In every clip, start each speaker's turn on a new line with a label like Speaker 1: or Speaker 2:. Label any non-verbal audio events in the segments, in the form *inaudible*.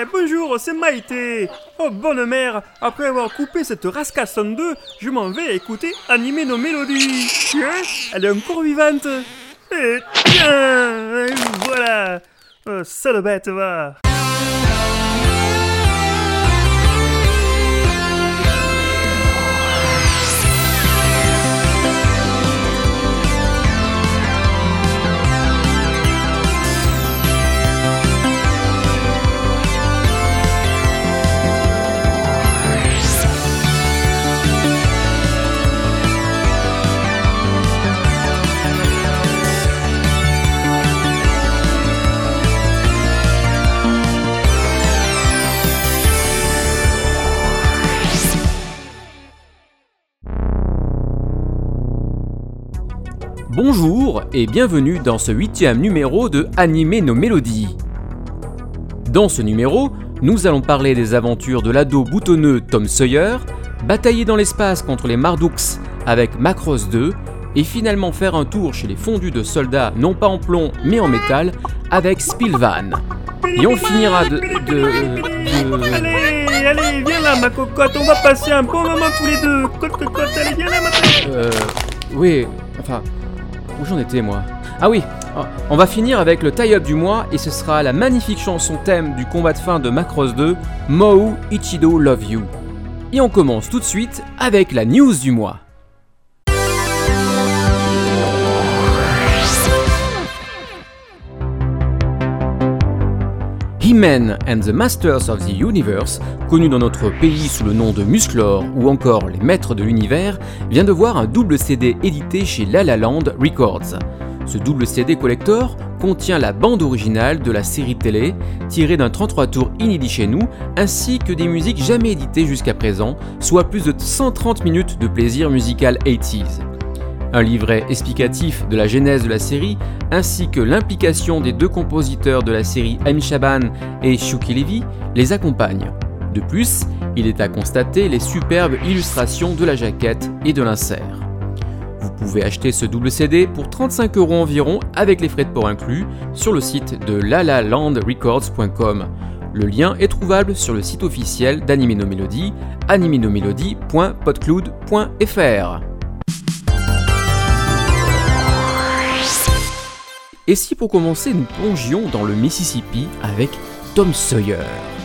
Speaker 1: Eh, bonjour, c'est Maïté. Oh, bonne mère, après avoir coupé cette rascassonne 2, je m'en vais écouter animer nos mélodies. Tiens, elle est encore vivante. Et tiens, voilà. Oh, sale bête, va.
Speaker 2: Bonjour et bienvenue dans ce huitième numéro de Animer nos mélodies. Dans ce numéro, nous allons parler des aventures de l'ado boutonneux Tom Sawyer, batailler dans l'espace contre les Mardukes avec Macross 2 et finalement faire un tour chez les fondus de soldats non pas en plomb mais en métal avec Spilvan. Et on finira de... de,
Speaker 1: Allez, allez, viens là, ma cocotte, on va passer un bon moment tous les deux. Cote, allez, viens là, ma cocotte.
Speaker 2: Euh... Oui, enfin... Où j'en étais moi Ah oui, on va finir avec le tie-up du mois et ce sera la magnifique chanson thème du combat de fin de Macross 2, Mou Ichido Love You. Et on commence tout de suite avec la news du mois. He-Man and the Masters of the Universe, connu dans notre pays sous le nom de Musclor ou encore Les Maîtres de l'Univers, vient de voir un double CD édité chez La Records. Ce double CD collector contient la bande originale de la série télé, tirée d'un 33 tours inédit chez nous, ainsi que des musiques jamais éditées jusqu'à présent, soit plus de 130 minutes de plaisir musical 80s. Un livret explicatif de la genèse de la série, ainsi que l'implication des deux compositeurs de la série Amy Shaban et Shuki Levy, les accompagne. De plus, il est à constater les superbes illustrations de la jaquette et de l'insert. Vous pouvez acheter ce double CD pour 35 euros environ avec les frais de port inclus sur le site de lalalandrecords.com. Le lien est trouvable sur le site officiel d'Anime No Melody, animenomelody.podcloud.fr. Et si pour commencer nous plongions dans le Mississippi avec Tom Sawyer?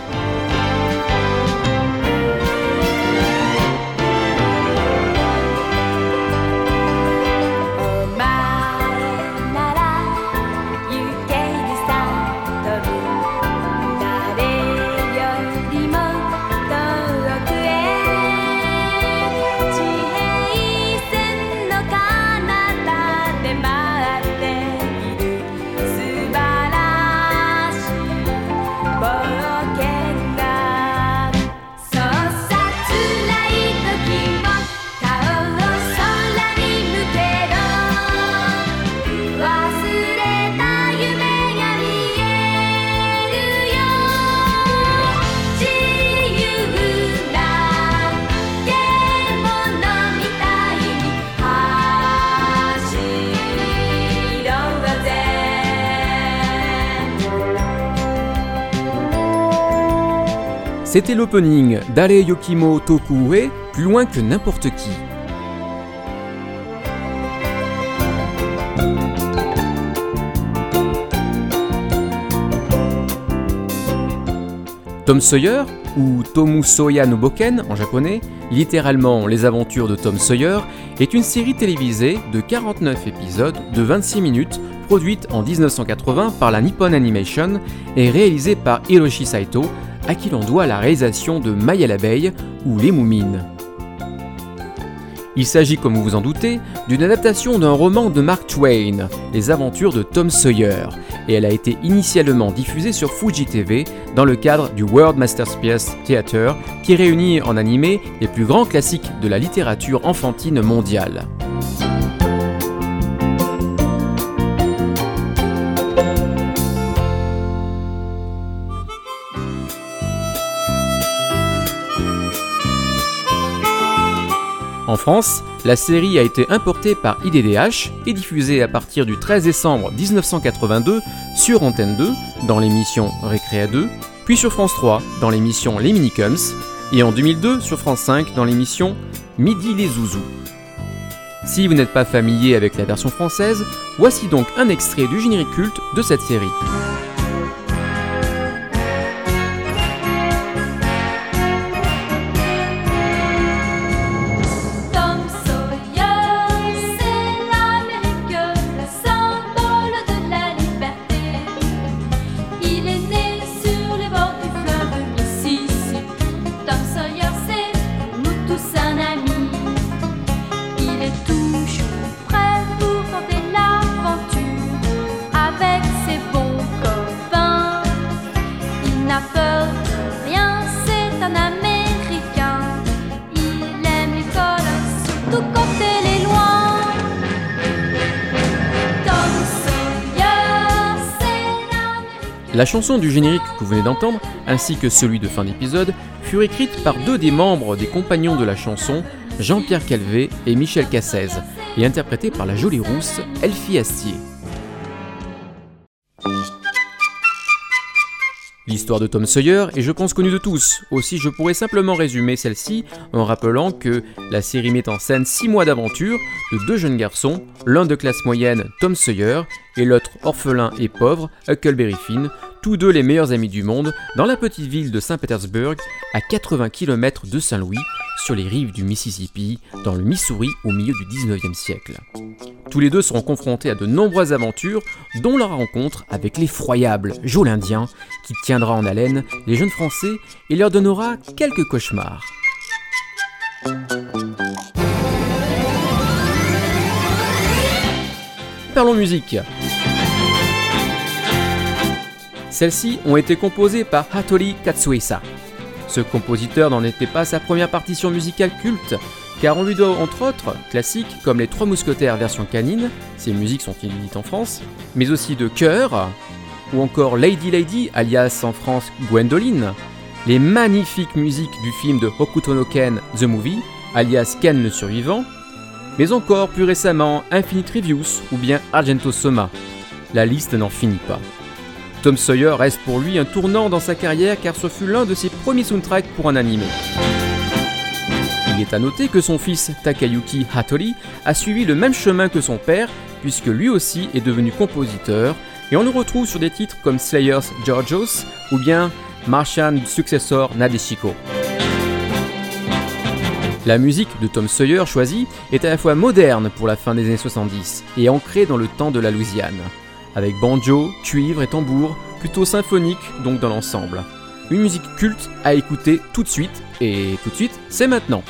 Speaker 2: C'était l'opening d'Are Yokimo Tokue, plus loin que n'importe qui. Tom Sawyer, ou Tomu Soya no Boken en japonais, littéralement Les aventures de Tom Sawyer, est une série télévisée de 49 épisodes de 26 minutes produite en 1980 par la Nippon Animation et réalisée par Hiroshi Saito à qui l'on doit la réalisation de Maya l'abeille ou Les Moumines. Il s'agit, comme vous vous en doutez, d'une adaptation d'un roman de Mark Twain, Les aventures de Tom Sawyer, et elle a été initialement diffusée sur Fuji TV dans le cadre du World Masterpiece Theatre, qui réunit en animé les plus grands classiques de la littérature enfantine mondiale. En France, la série a été importée par IDDH et diffusée à partir du 13 décembre 1982 sur Antenne 2 dans l'émission Récréa 2, puis sur France 3 dans l'émission Les Minicums, et en 2002 sur France 5 dans l'émission Midi les Zouzous. Si vous n'êtes pas familier avec la version française, voici donc un extrait du générique culte de cette série. La chanson du générique que vous venez d'entendre, ainsi que celui de fin d'épisode, furent écrites par deux des membres des compagnons de la chanson, Jean-Pierre Calvé et Michel Cassez, et interprétées par la jolie rousse Elfie Astier. L'histoire de Tom Sawyer est je pense connue de tous, aussi je pourrais simplement résumer celle-ci en rappelant que la série met en scène 6 mois d'aventure de deux jeunes garçons, l'un de classe moyenne, Tom Sawyer, et l'autre orphelin et pauvre, Huckleberry Finn, tous deux les meilleurs amis du monde, dans la petite ville de Saint-Pétersbourg, à 80 km de Saint-Louis, sur les rives du Mississippi, dans le Missouri au milieu du 19e siècle. Tous les deux seront confrontés à de nombreuses aventures, dont leur rencontre avec l'effroyable Joe l'Indien, qui tiendra en haleine les jeunes Français et leur donnera quelques cauchemars. Parlons musique. Celles-ci ont été composées par Hattori Katsuisa. Ce compositeur n'en était pas sa première partition musicale culte, car on lui doit entre autres classiques comme Les Trois Mousquetaires version canine, ces musiques sont inédites en France, mais aussi de Cœur, ou encore Lady Lady, alias en France Gwendoline, les magnifiques musiques du film de Hokuto no Ken The Movie, alias Ken le Survivant, mais encore plus récemment Infinite Reviews ou bien Argento Soma. La liste n'en finit pas. Tom Sawyer reste pour lui un tournant dans sa carrière car ce fut l'un de ses premiers soundtracks pour un animé. Il est à noter que son fils Takayuki Hattori a suivi le même chemin que son père puisque lui aussi est devenu compositeur et on le retrouve sur des titres comme Slayers Georgios ou bien Martian Successor Nadeshiko. La musique de Tom Sawyer choisie est à la fois moderne pour la fin des années 70 et ancrée dans le temps de la Louisiane avec banjo, cuivre et tambour, plutôt symphonique donc dans l'ensemble. Une musique culte à écouter tout de suite, et tout de suite, c'est maintenant.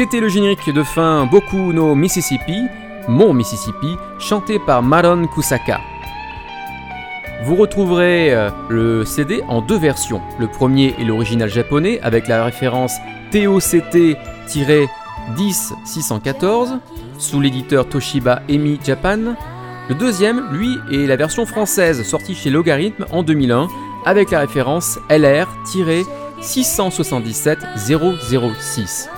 Speaker 2: C'était le générique de fin Boku no Mississippi, Mon Mississippi, chanté par Maron Kusaka. Vous retrouverez euh, le CD en deux versions. Le premier est l'original japonais avec la référence TOCT-10614 sous l'éditeur Toshiba Emi Japan. Le deuxième, lui, est la version française sortie chez Logarithme en 2001 avec la référence LR-677006.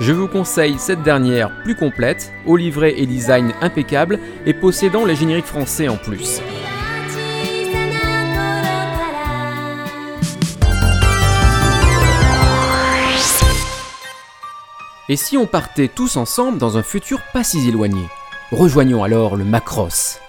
Speaker 2: Je vous conseille cette dernière plus complète, au livret et design impeccable et possédant les génériques français en plus. Et si on partait tous ensemble dans un futur pas si éloigné? Rejoignons alors le Macross.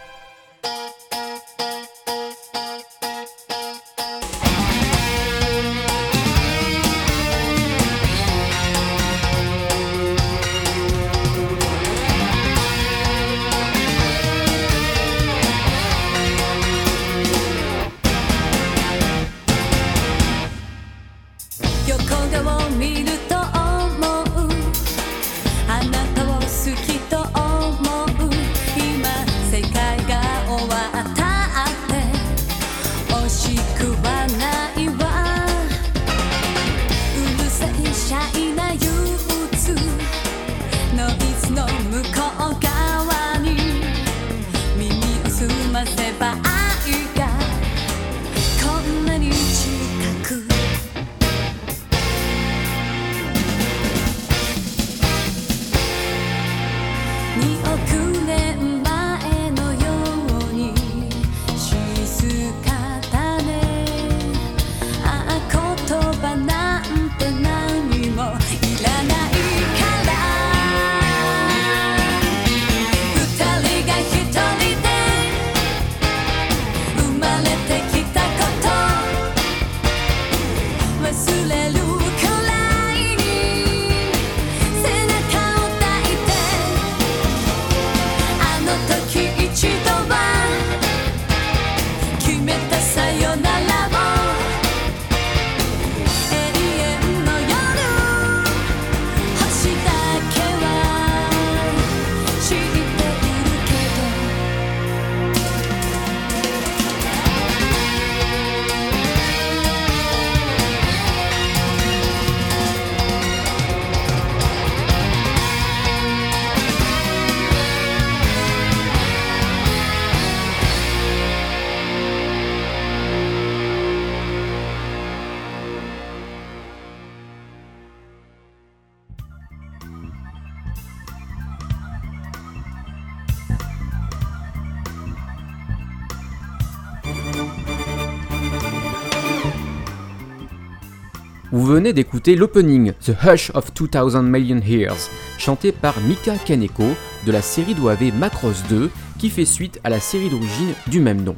Speaker 2: Venez d'écouter l'opening The Hush of 2000 Million Years, chanté par Mika Kaneko de la série d'OAV Macross 2 qui fait suite à la série d'origine du même nom.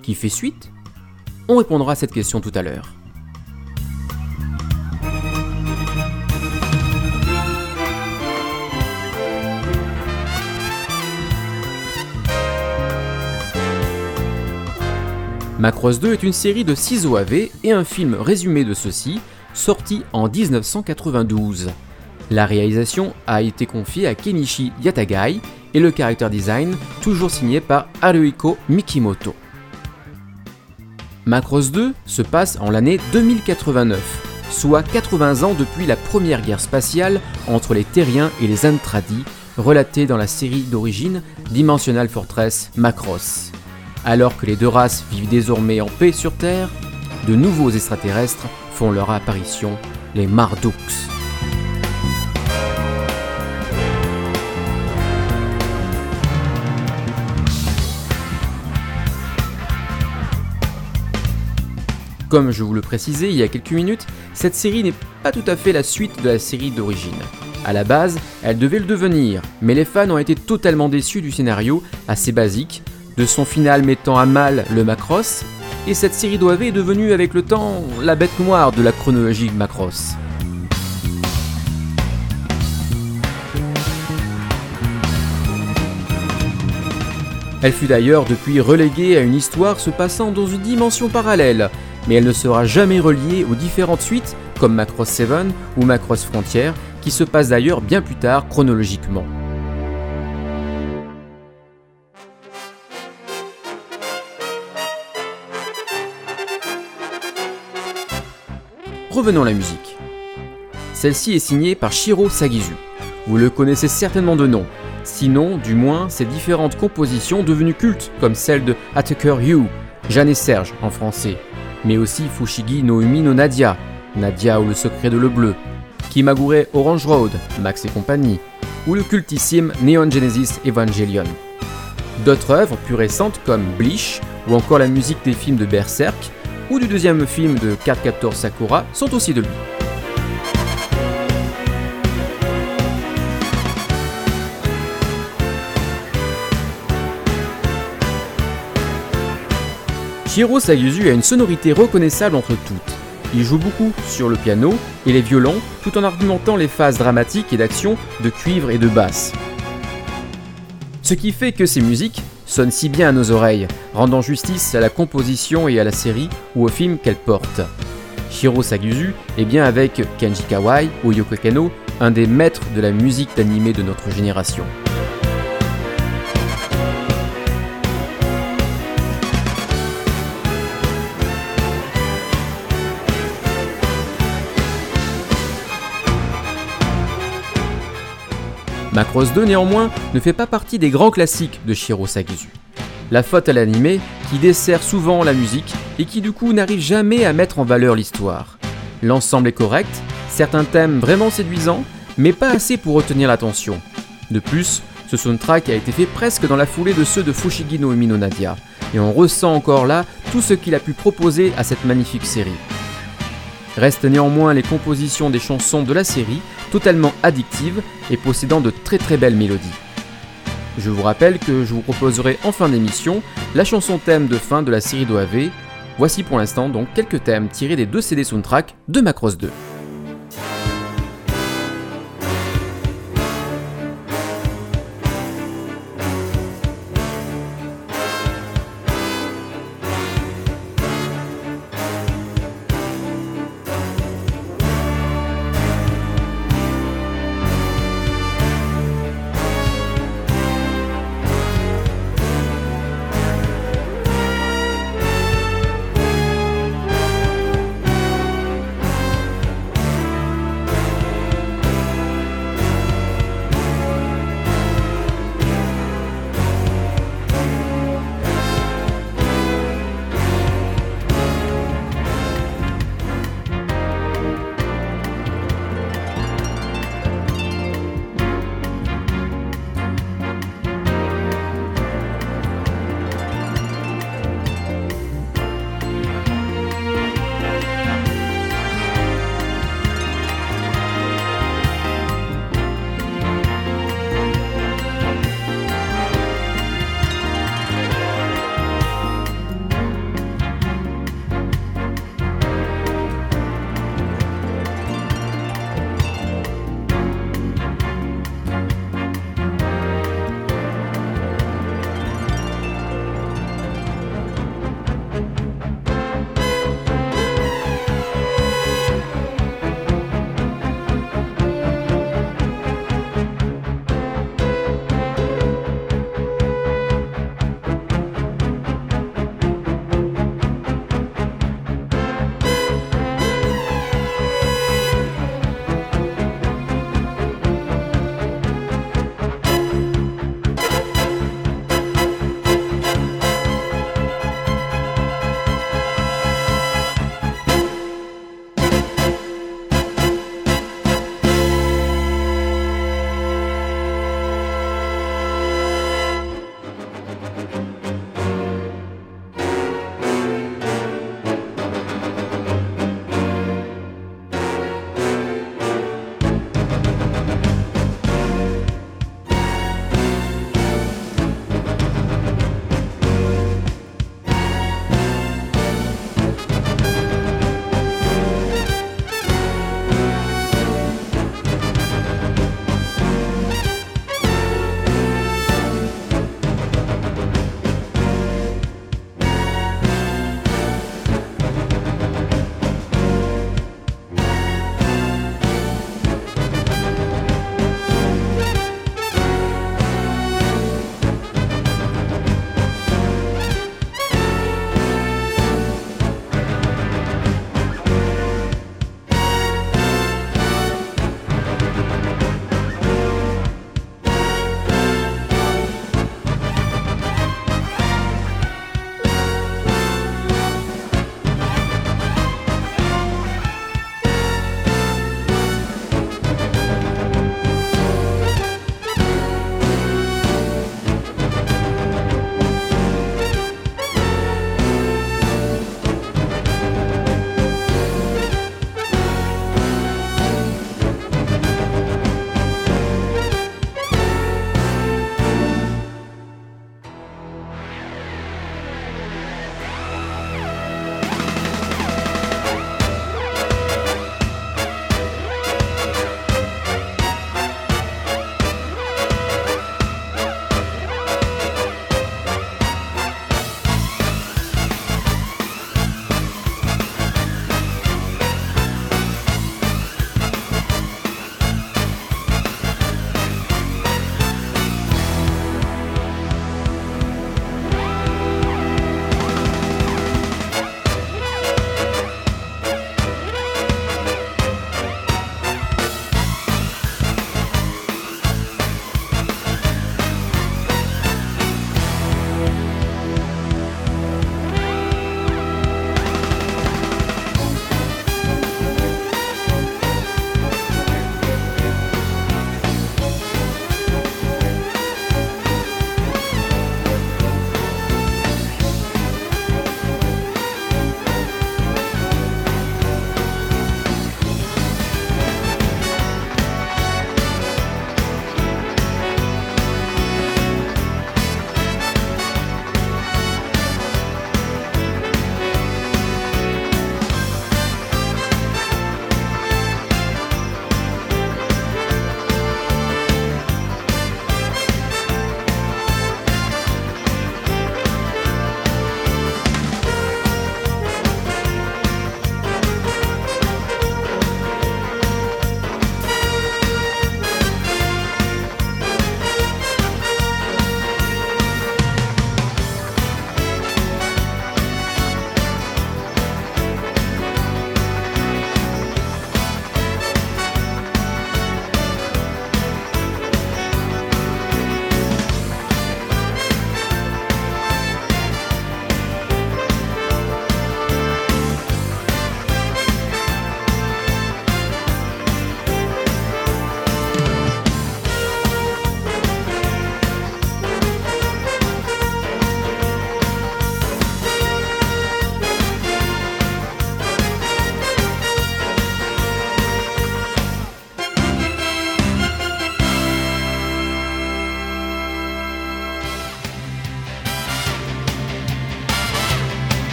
Speaker 2: Qui fait suite? On répondra à cette question tout à l'heure. Macross 2 est une série de 6 OAV et un film résumé de ceux-ci, sorti en 1992. La réalisation a été confiée à Kenichi Yatagai et le character design toujours signé par Haruhiko Mikimoto. Macross 2 se passe en l'année 2089, soit 80 ans depuis la première guerre spatiale entre les Terriens et les Antradi, relatée dans la série d'origine Dimensional Fortress Macross. Alors que les deux races vivent désormais en paix sur Terre, de nouveaux extraterrestres font leur apparition, les Mardukes. Comme je vous le précisais il y a quelques minutes, cette série n'est pas tout à fait la suite de la série d'origine. A la base, elle devait le devenir, mais les fans ont été totalement déçus du scénario, assez basique, de son final mettant à mal le Macross, et cette série d'OAV est devenue avec le temps la bête noire de la chronologie Macross. Elle fut d'ailleurs depuis reléguée à une histoire se passant dans une dimension parallèle, mais elle ne sera jamais reliée aux différentes suites, comme Macross 7 ou Macross Frontier, qui se passe d'ailleurs bien plus tard chronologiquement. Revenons à la musique. Celle-ci est signée par Shiro Sagizu. Vous le connaissez certainement de nom, sinon du moins ses différentes compositions devenues cultes comme celle de Attacker You, Jeanne et Serge en français, mais aussi Fushigi no Umi no Nadia, Nadia ou le secret de le bleu, Kimagure Orange Road, Max et compagnie, ou le cultissime Neon Genesis Evangelion. D'autres œuvres plus récentes comme Bleach ou encore la musique des films de Berserk ou du deuxième film de 414 Sakura sont aussi de lui. Shiro Sayuzu a une sonorité reconnaissable entre toutes. Il joue beaucoup sur le piano et les violons tout en argumentant les phases dramatiques et d'action de cuivre et de basse. Ce qui fait que ses musiques sonnent si bien à nos oreilles, rendant justice à la composition et à la série ou au film qu'elle porte. Shiro Saguzu est bien avec Kenji Kawai ou Yoko Kano, un des maîtres de la musique d'animé de notre génération. Macross 2 néanmoins ne fait pas partie des grands classiques de Shiro Sagizu. La faute à l'animé qui dessert souvent la musique et qui du coup n'arrive jamais à mettre en valeur l'histoire. L'ensemble est correct, certains thèmes vraiment séduisants, mais pas assez pour retenir l'attention. De plus, ce soundtrack a été fait presque dans la foulée de ceux de Fushigi no Umi no Nadia, et on ressent encore là tout ce qu'il a pu proposer à cette magnifique série. Restent néanmoins les compositions des chansons de la série, totalement addictives et possédant de très très belles mélodies. Je vous rappelle que je vous proposerai en fin d'émission la chanson thème de fin de la série d'OAV. Voici pour l'instant donc quelques thèmes tirés des deux CD soundtrack de Macross 2.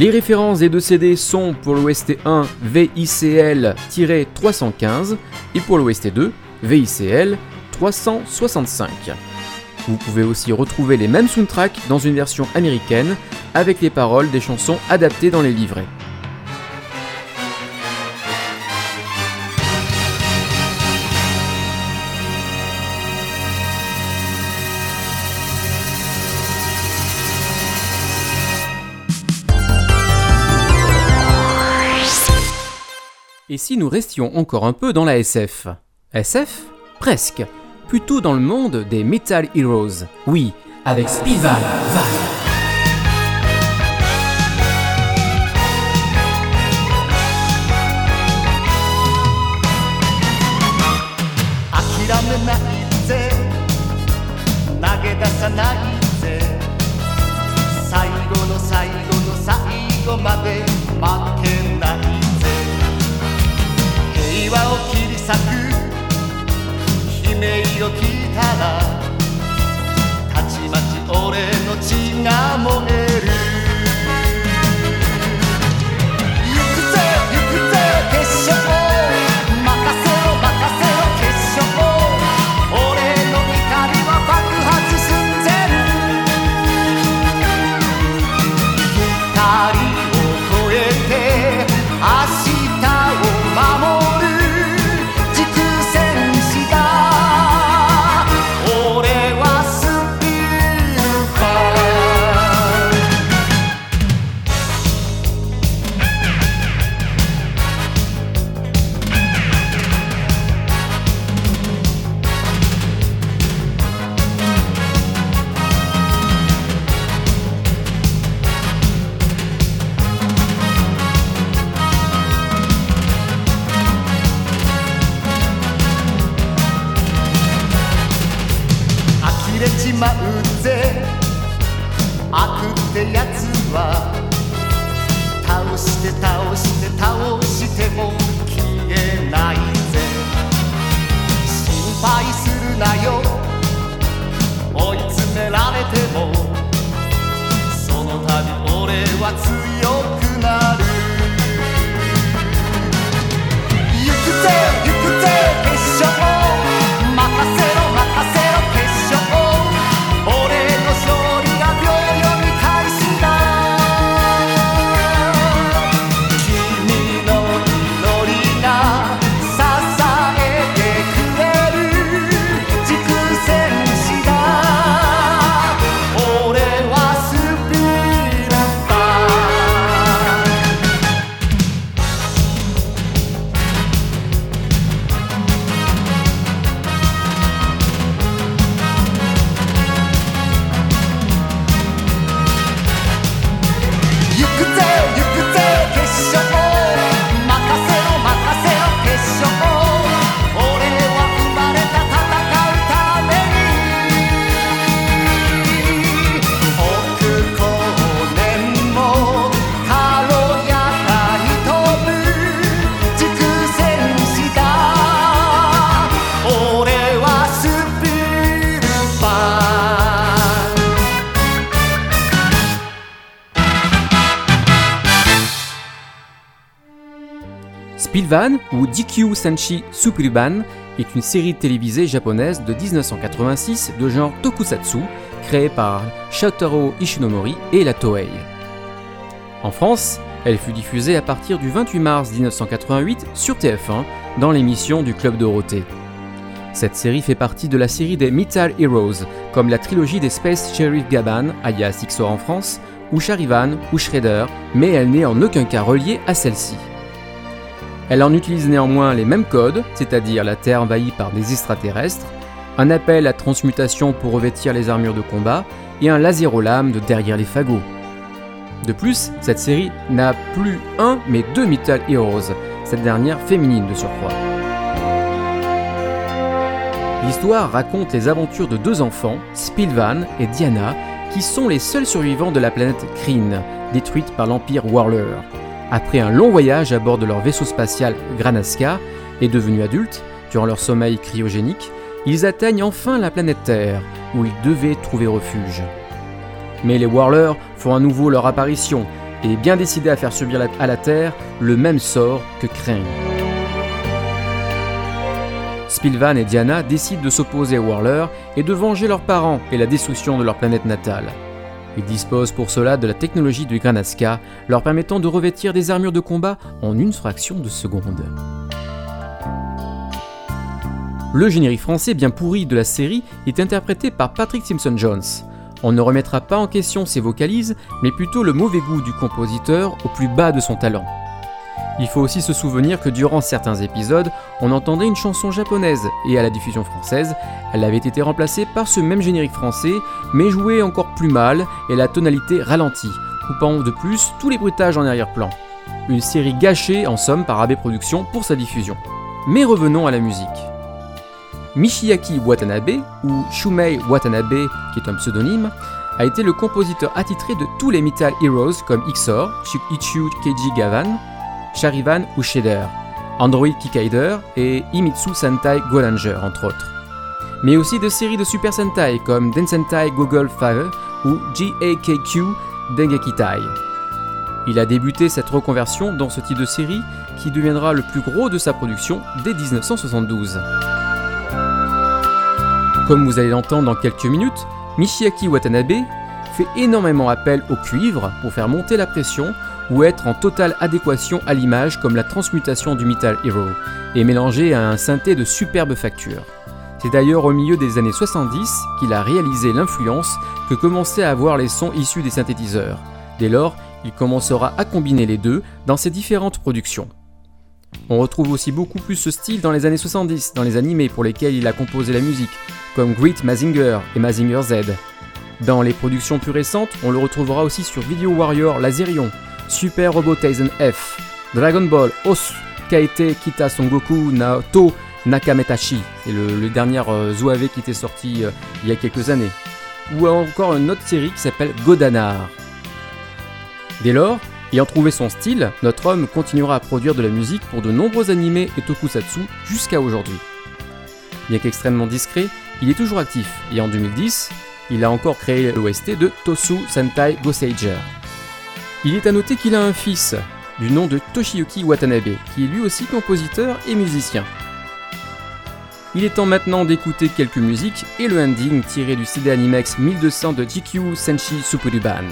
Speaker 2: Les références des deux CD sont pour l'OST 1 VICL-315 et pour l'OST 2 VICL 365. Vous pouvez aussi retrouver les mêmes soundtracks dans une version américaine avec les paroles des chansons adaptées dans les livrets. si nous restions encore un peu dans la SF SF Presque. Plutôt dans le monde des Metal Heroes. Oui, avec Spival Val.
Speaker 3: 諦めないぜ投げ出さないぜ最後の最後の最後まで負けな ってわを切り裂く。悲鳴を聞いたらたちまち俺の血が燃える。
Speaker 2: Spilvan ou Dikyu Sanshi Superban est une série télévisée japonaise de 1986 de genre tokusatsu créée par Shotaro Ishinomori et la Toei. En France, elle fut diffusée à partir du 28 mars 1988 sur TF1 dans l'émission du Club Dorothée. Cette série fait partie de la série des Metal Heroes, comme la trilogie des Space Sheriff Gaban, alias XOR en France, ou Charivan ou Shredder, mais elle n'est en aucun cas reliée à celle-ci. Elle en utilise néanmoins les mêmes codes, c'est-à-dire la Terre envahie par des extraterrestres, un appel à transmutation pour revêtir les armures de combat et un lasérolame de derrière les fagots. De plus, cette série n'a plus un mais deux Metal Heroes, cette dernière féminine de surcroît. L'histoire raconte les aventures de deux enfants, Spilvan et Diana, qui sont les seuls survivants de la planète Kryn, détruite par l'Empire Warler. Après un long voyage à bord de leur vaisseau spatial Granaska, et devenus adultes, durant leur sommeil cryogénique, ils atteignent enfin la planète Terre, où ils devaient trouver refuge. Mais les Warlers font à nouveau leur apparition, et bien décidé à faire subir à la Terre le même sort que Crane. Spilvan et Diana décident de s'opposer aux Whirlers et de venger leurs parents et la destruction de leur planète natale. Ils disposent pour cela de la technologie du Granaska, leur permettant de revêtir des armures de combat en une fraction de seconde. Le générique français bien pourri de la série est interprété par Patrick Simpson-Jones. On ne remettra pas en question ses vocalises, mais plutôt le mauvais goût du compositeur au plus bas de son talent. Il faut aussi se souvenir que durant certains épisodes, on entendait une chanson japonaise, et à la diffusion française, elle avait été remplacée par ce même générique français, mais jouée encore plus mal et la tonalité ralentie, coupant de plus tous les bruitages en arrière-plan. Une série gâchée en somme par AB Productions pour sa diffusion. Mais revenons à la musique. Michiaki Watanabe, ou Shumei Watanabe, qui est un pseudonyme, a été le compositeur attitré de tous les Metal Heroes comme Xor, Ichu Keiji Gavan, Charivan ou Shader, Android Kikaider et Imitsu Sentai Goranger entre autres. Mais aussi de séries de Super Sentai comme Densentai Google Fire ou GAKQ Dengekitai. Il a débuté cette reconversion dans ce type de série qui deviendra le plus gros de sa production dès 1972. Comme vous allez l'entendre dans quelques minutes, Michiaki Watanabe énormément appel au cuivre pour faire monter la pression ou être en totale adéquation à l'image comme la transmutation du Metal Hero, et mélangé à un synthé de superbe facture. C'est d'ailleurs au milieu des années 70 qu'il a réalisé l'influence que commençaient à avoir les sons issus des synthétiseurs. Dès lors, il commencera à combiner les deux dans ses différentes productions. On retrouve aussi beaucoup plus ce style dans les années 70, dans les animés pour lesquels il a composé la musique, comme Great Mazinger et Mazinger Z. Dans les productions plus récentes, on le retrouvera aussi sur Video Warrior Lazerion, Super Robot Tyson F, Dragon Ball Os Kaite Kita Son Goku Naoto Nakametashi, c'est le, dernier euh, qui était sorti euh, il y a quelques années. Ou encore une autre série qui s'appelle Godanar. Dès lors, ayant trouvé son style, notre homme continuera à produire de la musique pour de nombreux animés et tokusatsu jusqu'à aujourd'hui. Bien qu'extrêmement discret, il est toujours actif et en 2010, il a encore créé l'OST de Tosu Sentai Goseiger. Il est à noter qu'il a un fils, du nom de Toshiyuki Watanabe, qui est lui aussi compositeur et musicien. Il est temps maintenant d'écouter quelques musiques et le ending tiré du CD Animex 1200 de GQ Senshi Supuruban.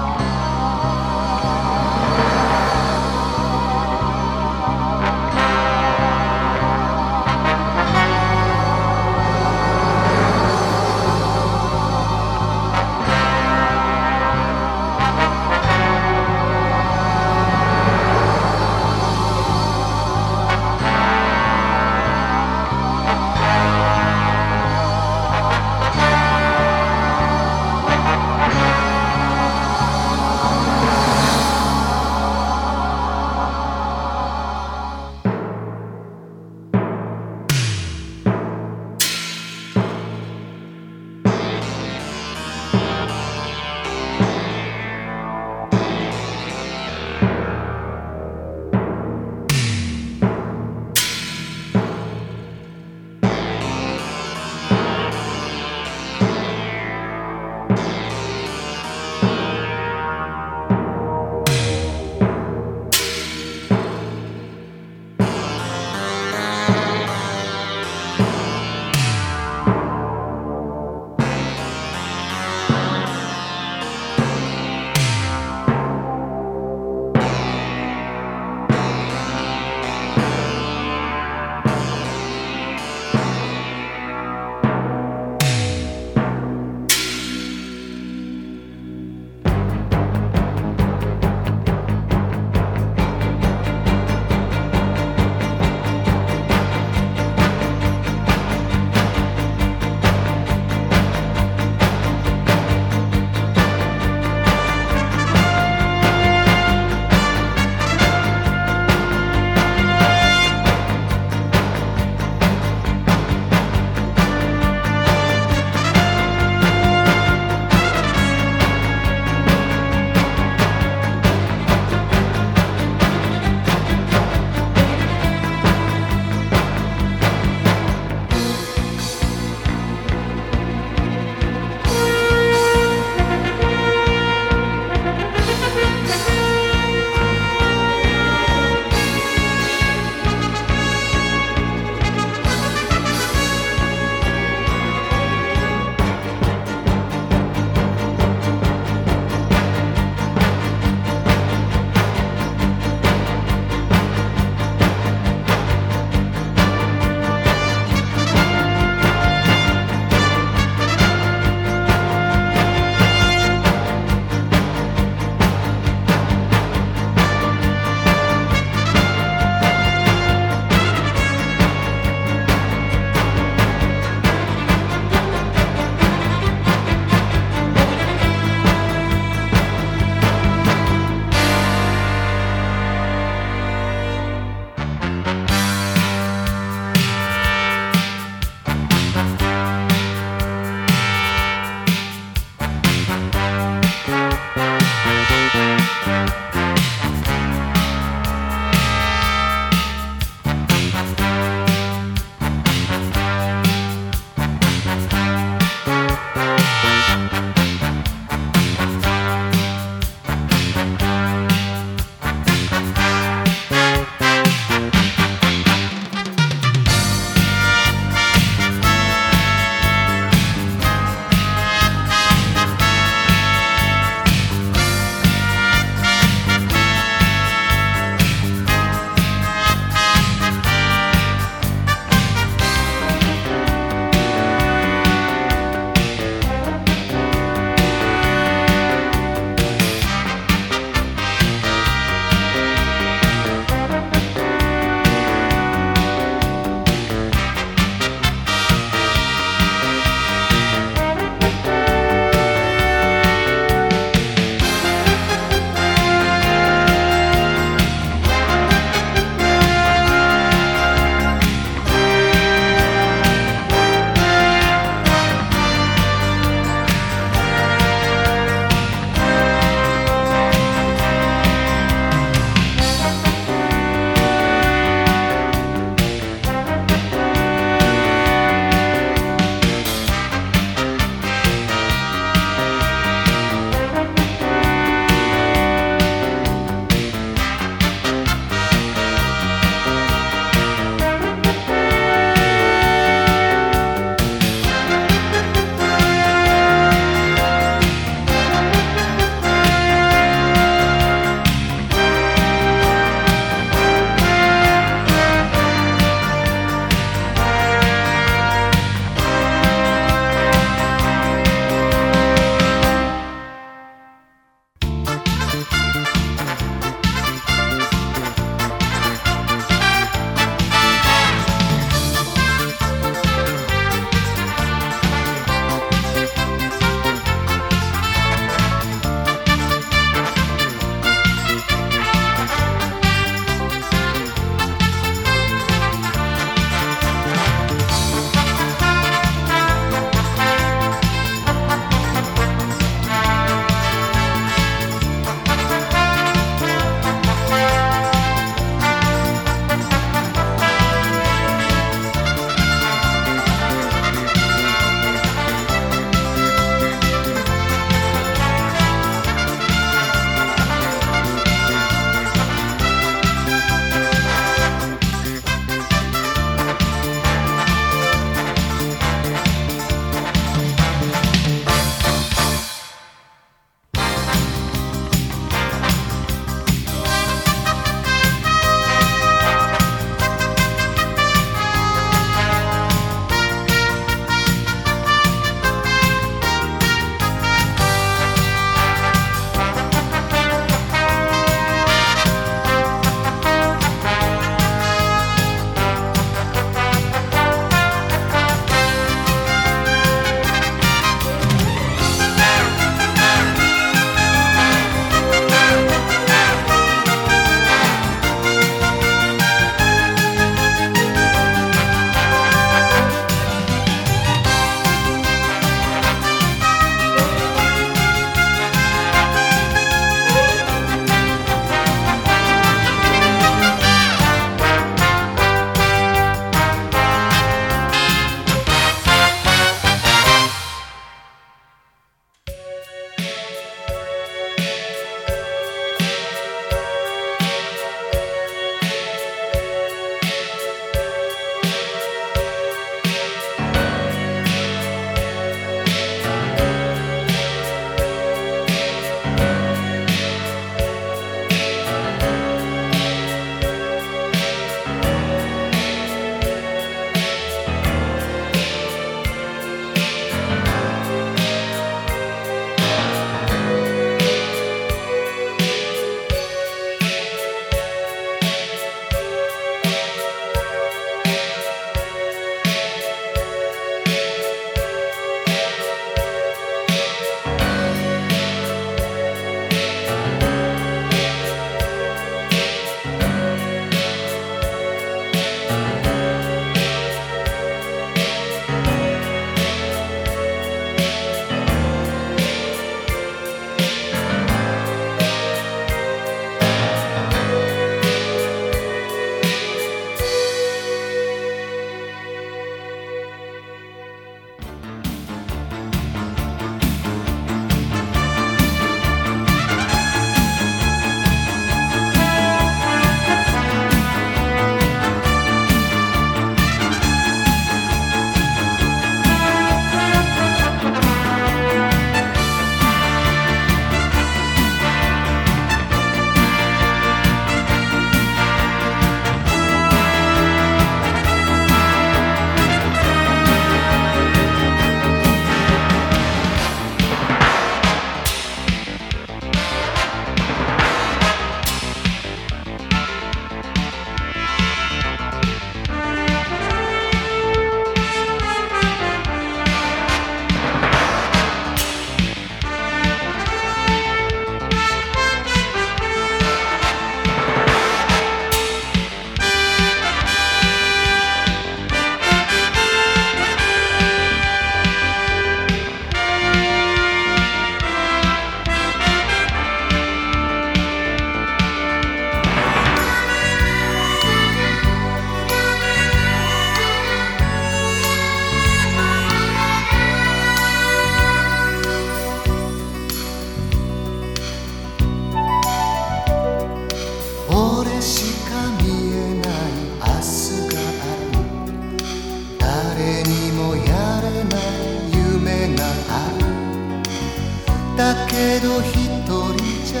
Speaker 3: けど一人じゃ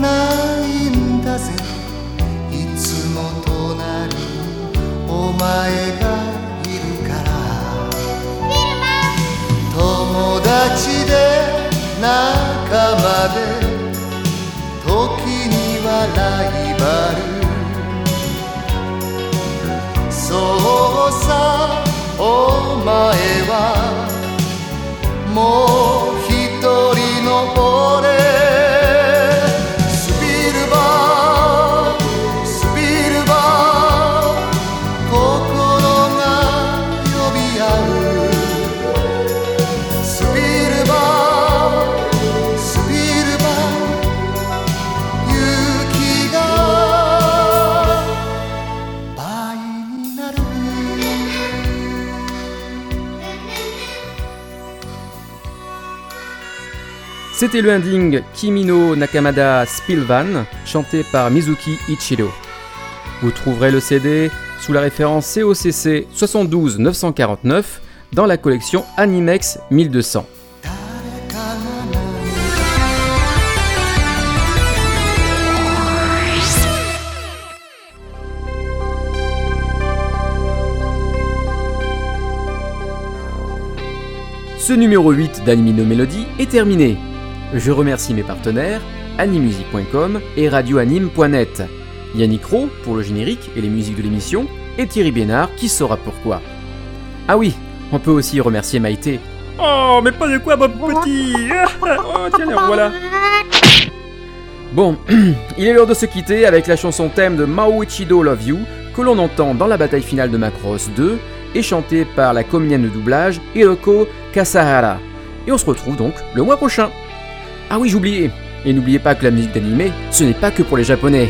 Speaker 3: ないんだぜ。いつも隣にお前がいるから。友達で仲間で時にはライバル。そうさお前はもう no por él.
Speaker 2: C'était le ending Kimino Nakamada Spillvan, chanté par Mizuki Ichiro. Vous trouverez le CD sous la référence COCC 72 949 dans la collection Animex 1200. Ce numéro 8 d'Anime no Melody est terminé. Je remercie mes partenaires, animusic.com et radioanime.net. Yannick Rowe pour le générique et les musiques de l'émission, et Thierry Bénard qui saura pourquoi. Ah oui, on peut aussi remercier Maïté.
Speaker 1: Oh, mais pas de quoi, mon petit *laughs*
Speaker 2: Oh tiens, voilà Bon, *clears throat* il est l'heure de se quitter avec la chanson thème de Mao Ichido Love You que l'on entend dans la bataille finale de Macross 2 et chantée par la comédienne de doublage Hiroko Kasahara. Et on se retrouve donc le mois prochain. Ah oui, j'oubliais. Et n'oubliez pas que la musique d'animé, ce n'est pas que pour les japonais.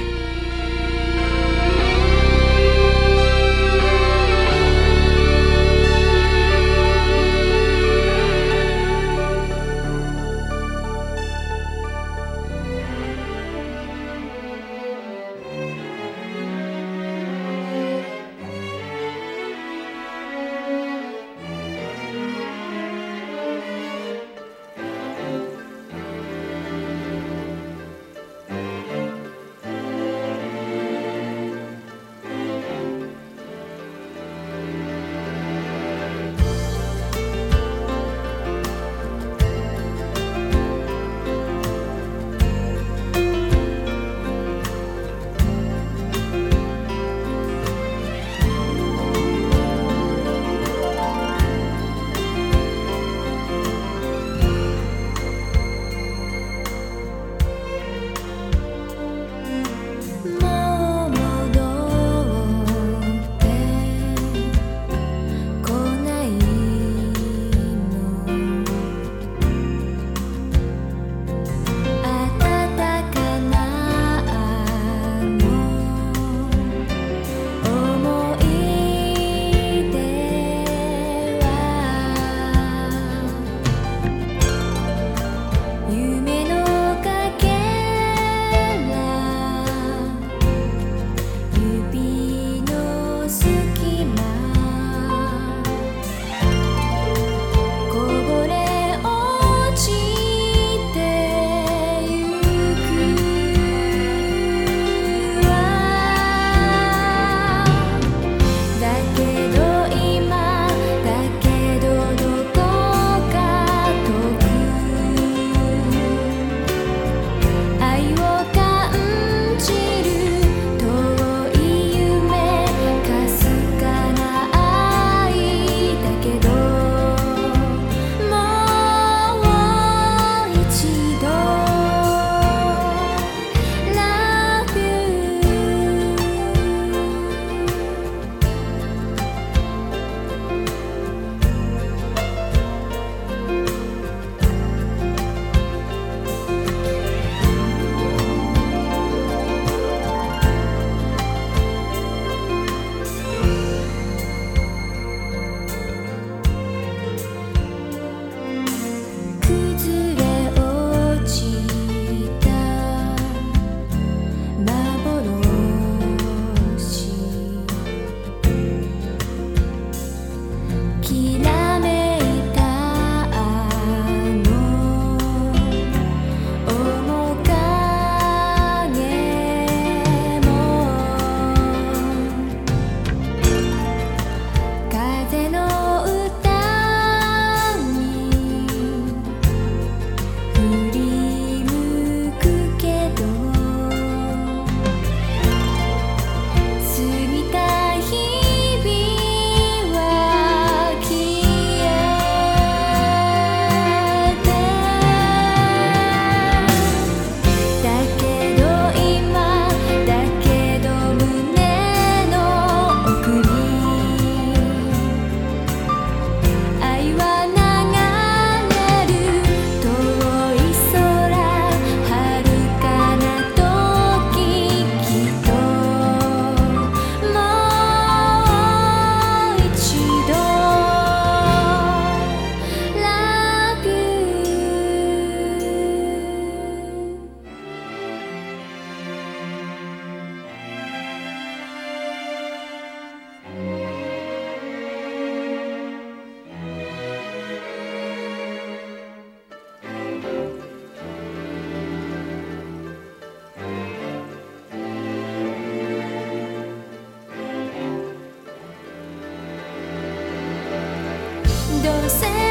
Speaker 4: Say.